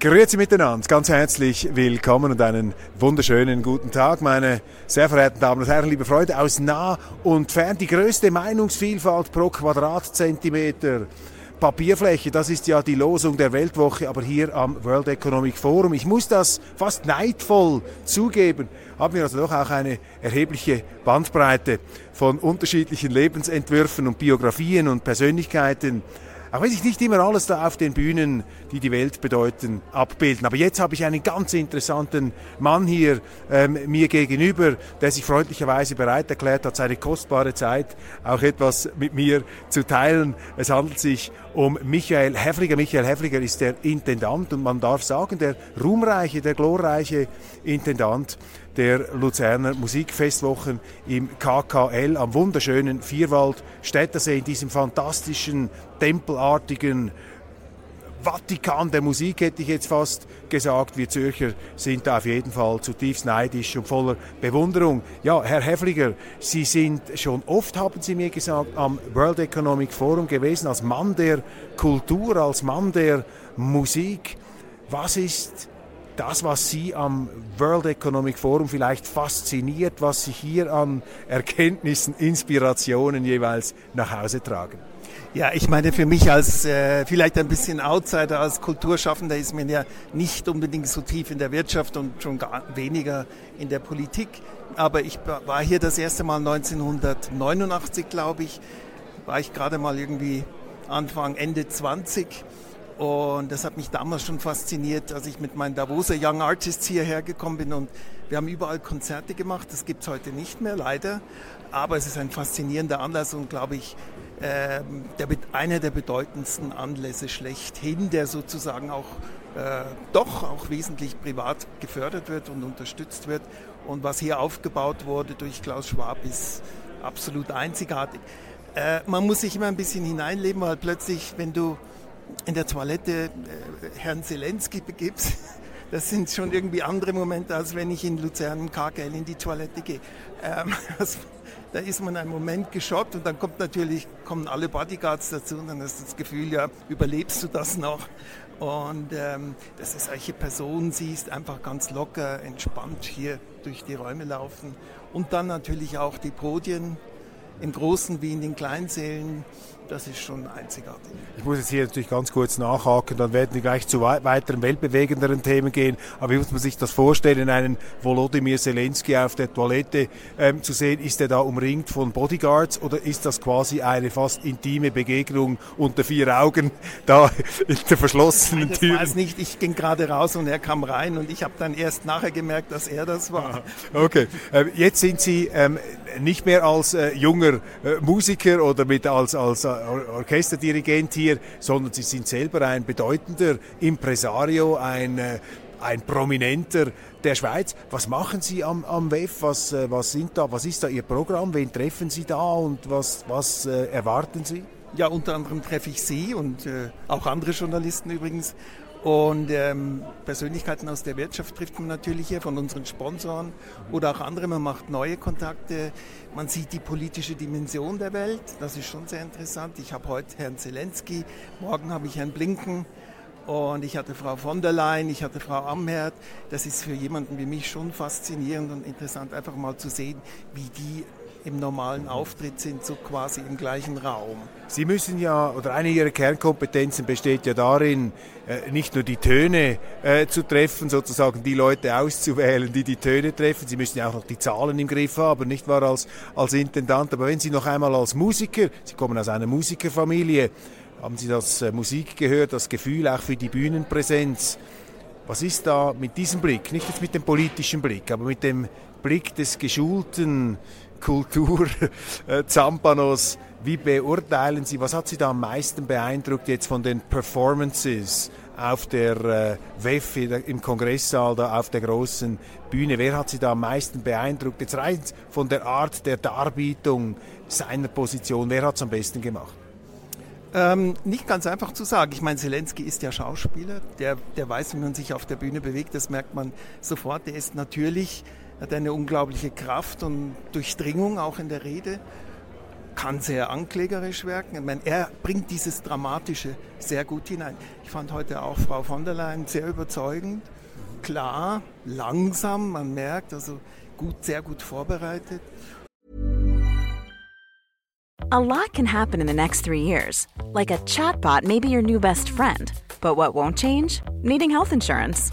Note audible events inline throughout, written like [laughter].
Grüezi miteinander, ganz herzlich willkommen und einen wunderschönen guten Tag, meine sehr verehrten Damen und Herren, liebe Freunde aus nah und fern. Die größte Meinungsvielfalt pro Quadratzentimeter Papierfläche, das ist ja die Losung der Weltwoche, aber hier am World Economic Forum. Ich muss das fast neidvoll zugeben, haben wir also doch auch eine erhebliche Bandbreite von unterschiedlichen Lebensentwürfen und Biografien und Persönlichkeiten auch wenn sich nicht immer alles da auf den Bühnen, die die Welt bedeuten, abbilden. Aber jetzt habe ich einen ganz interessanten Mann hier ähm, mir gegenüber, der sich freundlicherweise bereit erklärt hat, seine kostbare Zeit auch etwas mit mir zu teilen. Es handelt sich um Michael Häfliger. Michael Häfliger ist der Intendant und man darf sagen, der ruhmreiche, der glorreiche Intendant der Luzerner Musikfestwochen im KKL am wunderschönen Vierwald Städtersee in diesem fantastischen, tempelartigen Vatikan der Musik, hätte ich jetzt fast gesagt. Wir Zürcher sind da auf jeden Fall zutiefst neidisch und voller Bewunderung. Ja, Herr Häfliger, Sie sind schon oft, haben Sie mir gesagt, am World Economic Forum gewesen, als Mann der Kultur, als Mann der Musik. Was ist das, was Sie am World Economic Forum vielleicht fasziniert, was Sie hier an Erkenntnissen, Inspirationen jeweils nach Hause tragen? Ja, ich meine, für mich als äh, vielleicht ein bisschen Outsider, als Kulturschaffender ist man ja nicht unbedingt so tief in der Wirtschaft und schon gar weniger in der Politik. Aber ich war hier das erste Mal 1989, glaube ich, war ich gerade mal irgendwie Anfang, Ende 20 und das hat mich damals schon fasziniert, als ich mit meinen Davoser Young Artists hierher gekommen bin. Und wir haben überall Konzerte gemacht. Das gibt es heute nicht mehr, leider. Aber es ist ein faszinierender Anlass und, glaube ich, äh, der, einer der bedeutendsten Anlässe schlechthin, der sozusagen auch äh, doch auch wesentlich privat gefördert wird und unterstützt wird. Und was hier aufgebaut wurde durch Klaus Schwab, ist absolut einzigartig. Äh, man muss sich immer ein bisschen hineinleben, weil plötzlich, wenn du in der Toilette äh, Herrn Zelensky begibst, [laughs] das sind schon irgendwie andere Momente, als wenn ich in Luzern im KKL in die Toilette gehe. Ähm, [laughs] da ist man einen Moment geschockt und dann kommt natürlich, kommen alle Bodyguards dazu und dann hast du das Gefühl, ja, überlebst du das noch? Und ähm, dass du solche Personen siehst, einfach ganz locker, entspannt hier durch die Räume laufen. Und dann natürlich auch die Podien, im Großen wie in den Kleinsälen das ist schon einzigartig. Ich muss jetzt hier natürlich ganz kurz nachhaken, dann werden wir gleich zu weiteren weltbewegenderen Themen gehen. Aber wie muss man sich das vorstellen, einen Volodymyr Zelensky auf der Toilette ähm, zu sehen? Ist er da umringt von Bodyguards oder ist das quasi eine fast intime Begegnung unter vier Augen [laughs] da in der verschlossenen Nein, Tür? Ich weiß nicht, ich ging gerade raus und er kam rein und ich habe dann erst nachher gemerkt, dass er das war. Okay, ähm, jetzt sind Sie ähm, nicht mehr als äh, junger äh, Musiker oder mit als, als äh, Orchesterdirigent hier, sondern Sie sind selber ein bedeutender Impresario, ein, äh, ein Prominenter der Schweiz. Was machen Sie am, am WEF? Was, äh, was, sind da, was ist da Ihr Programm? Wen treffen Sie da und was, was äh, erwarten Sie? Ja, unter anderem treffe ich Sie und äh, auch andere Journalisten übrigens. Und ähm, Persönlichkeiten aus der Wirtschaft trifft man natürlich hier, von unseren Sponsoren oder auch andere. Man macht neue Kontakte. Man sieht die politische Dimension der Welt. Das ist schon sehr interessant. Ich habe heute Herrn Zelensky, morgen habe ich Herrn Blinken und ich hatte Frau von der Leyen, ich hatte Frau Amherd. Das ist für jemanden wie mich schon faszinierend und interessant, einfach mal zu sehen, wie die im normalen Auftritt sind, so quasi im gleichen Raum. Sie müssen ja, oder eine Ihrer Kernkompetenzen besteht ja darin, äh, nicht nur die Töne äh, zu treffen, sozusagen die Leute auszuwählen, die die Töne treffen. Sie müssen ja auch noch die Zahlen im Griff haben, nicht wahr als, als Intendant. Aber wenn Sie noch einmal als Musiker, Sie kommen aus einer Musikerfamilie, haben Sie das äh, Musik gehört, das Gefühl auch für die Bühnenpräsenz. Was ist da mit diesem Blick, nicht jetzt mit dem politischen Blick, aber mit dem Blick des geschulten Kultur-Zampanos, [laughs] wie beurteilen Sie, was hat Sie da am meisten beeindruckt jetzt von den Performances auf der äh, WEF im Kongresssaal, da auf der großen Bühne? Wer hat Sie da am meisten beeindruckt? Jetzt rein von der Art der Darbietung seiner Position, wer hat es am besten gemacht? Ähm, nicht ganz einfach zu sagen. Ich meine, Zelensky ist ja Schauspieler, der, der weiß, wie man sich auf der Bühne bewegt, das merkt man sofort. Der ist natürlich, hat eine unglaubliche Kraft und Durchdringung auch in der Rede kann sehr anklägerisch wirken. Ich meine, er bringt dieses Dramatische sehr gut hinein. Ich fand heute auch Frau von der Leyen sehr überzeugend, klar, langsam, man merkt, also gut, sehr gut vorbereitet. A lot can happen in the next three years. Like a chatbot may be your new best friend. But what won't change? Needing health insurance.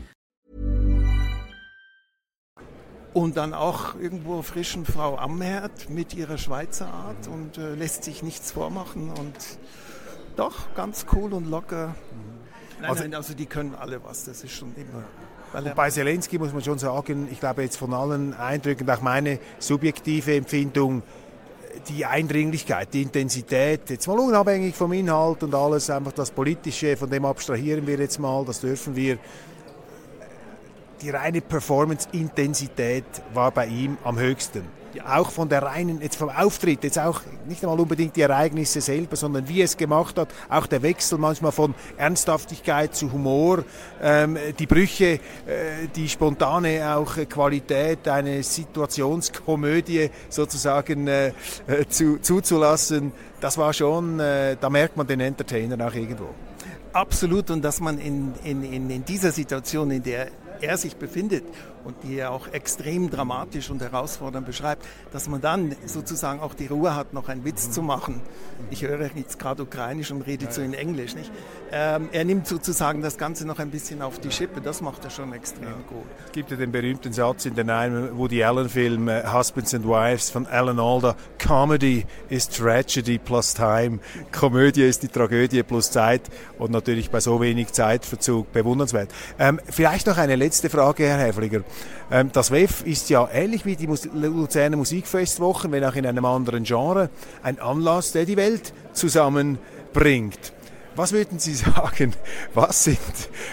Und dann auch irgendwo frischen Frau Amherd mit ihrer Schweizer Art und äh, lässt sich nichts vormachen und Doch, ganz cool und locker. Nein, also, nein, also die können alle was, das ist schon immer. Und bei Zelensky muss man schon sagen, ich glaube jetzt von allen Eindrücken, auch meine subjektive Empfindung, die Eindringlichkeit, die Intensität, jetzt mal unabhängig vom Inhalt und alles, einfach das Politische, von dem abstrahieren wir jetzt mal, das dürfen wir. Die reine Performance-Intensität war bei ihm am höchsten auch von der reinen, jetzt vom Auftritt, jetzt auch nicht einmal unbedingt die Ereignisse selber, sondern wie es gemacht hat, auch der Wechsel manchmal von Ernsthaftigkeit zu Humor, ähm, die Brüche, äh, die spontane auch Qualität, eine Situationskomödie sozusagen äh, äh, zu, zuzulassen, das war schon, äh, da merkt man den Entertainer auch irgendwo. Absolut und dass man in, in, in dieser Situation, in der er sich befindet und die er auch extrem dramatisch und herausfordernd beschreibt, dass man dann sozusagen auch die Ruhe hat, noch einen Witz zu machen. Ich höre jetzt gerade ukrainisch und rede so in Englisch. Nicht? Ähm, er nimmt sozusagen das Ganze noch ein bisschen auf die Schippe, das macht er schon extrem ja. gut. Es gibt ja den berühmten Satz in den einen Woody Allen-Film uh, Husbands and Wives von Alan Alda, Comedy is Tragedy plus Time. Komödie ist die Tragödie plus Zeit und natürlich bei so wenig Zeitverzug bewundernswert. Ähm, vielleicht noch eine letzte letzte Frage, Herr Häfliger. Ähm, das WEF ist ja ähnlich wie die Luzerner Musikfestwochen, wenn auch in einem anderen Genre, ein Anlass, der die Welt zusammenbringt. Was würden Sie [laughs] sagen, was sind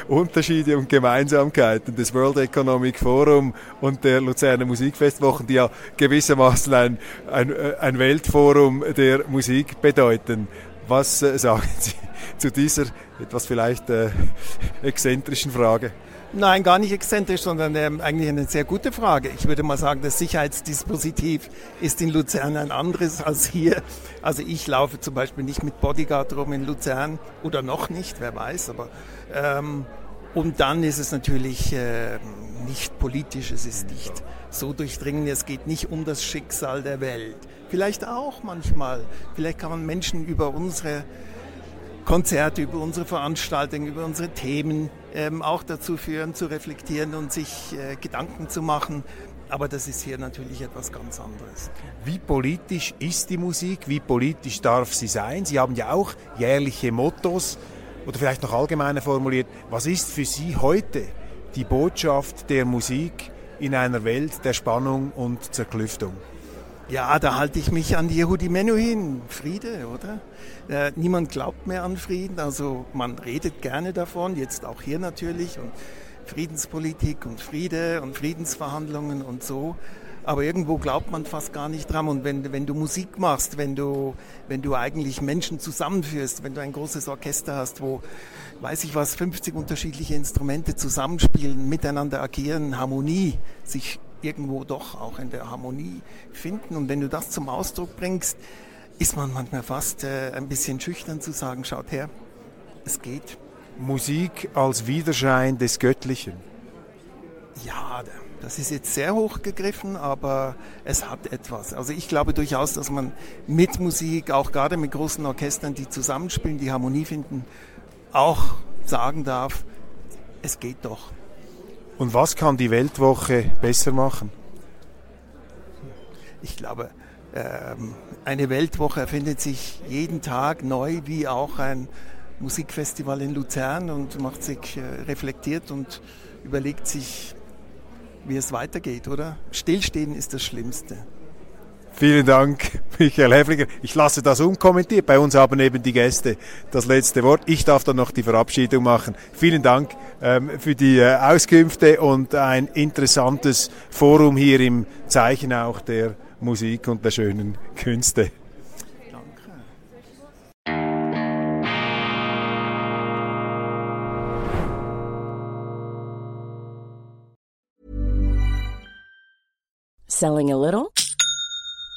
Unterschiede und Gemeinsamkeiten des World Economic Forum und der Luzerner Musikfestwochen, die ja gewissermaßen ein, ein, ein Weltforum der Musik bedeuten? Was äh, sagen Sie [laughs] zu dieser etwas vielleicht äh, exzentrischen Frage? Nein, gar nicht exzentrisch, sondern ähm, eigentlich eine sehr gute Frage. Ich würde mal sagen, das Sicherheitsdispositiv ist in Luzern ein anderes als hier. Also ich laufe zum Beispiel nicht mit Bodyguard rum in Luzern oder noch nicht, wer weiß. Aber ähm, und dann ist es natürlich äh, nicht politisch, es ist nicht so durchdringend, es geht nicht um das Schicksal der Welt. Vielleicht auch manchmal. Vielleicht kann man Menschen über unsere Konzerte, über unsere Veranstaltungen, über unsere Themen ähm, auch dazu führen, zu reflektieren und sich äh, Gedanken zu machen. Aber das ist hier natürlich etwas ganz anderes. Wie politisch ist die Musik? Wie politisch darf sie sein? Sie haben ja auch jährliche Mottos oder vielleicht noch allgemeiner formuliert. Was ist für Sie heute die Botschaft der Musik in einer Welt der Spannung und Zerklüftung? Ja, da halte ich mich an Yehudi Menuhin. Friede, oder? Äh, niemand glaubt mehr an Frieden, also man redet gerne davon, jetzt auch hier natürlich. Und Friedenspolitik und Friede und Friedensverhandlungen und so. Aber irgendwo glaubt man fast gar nicht dran. Und wenn, wenn du Musik machst, wenn du, wenn du eigentlich Menschen zusammenführst, wenn du ein großes Orchester hast, wo, weiß ich was, 50 unterschiedliche Instrumente zusammenspielen, miteinander agieren, Harmonie sich irgendwo doch auch in der Harmonie finden. Und wenn du das zum Ausdruck bringst, ist man manchmal fast äh, ein bisschen schüchtern zu sagen, schaut her, es geht. Musik als Widerschein des Göttlichen. Ja, das ist jetzt sehr hoch gegriffen, aber es hat etwas. Also ich glaube durchaus, dass man mit Musik, auch gerade mit großen Orchestern, die zusammenspielen, die Harmonie finden, auch sagen darf, es geht doch. Und was kann die Weltwoche besser machen? Ich glaube, ähm, eine Weltwoche erfindet sich jeden Tag neu, wie auch ein Musikfestival in Luzern und macht sich äh, reflektiert und überlegt sich, wie es weitergeht, oder? Stillstehen ist das Schlimmste. Vielen Dank, Michael Häfliger. Ich lasse das unkommentiert. Bei uns haben eben die Gäste das letzte Wort. Ich darf dann noch die Verabschiedung machen. Vielen Dank ähm, für die äh, Auskünfte und ein interessantes Forum hier im Zeichen auch der Musik und der schönen Künste. Selling a little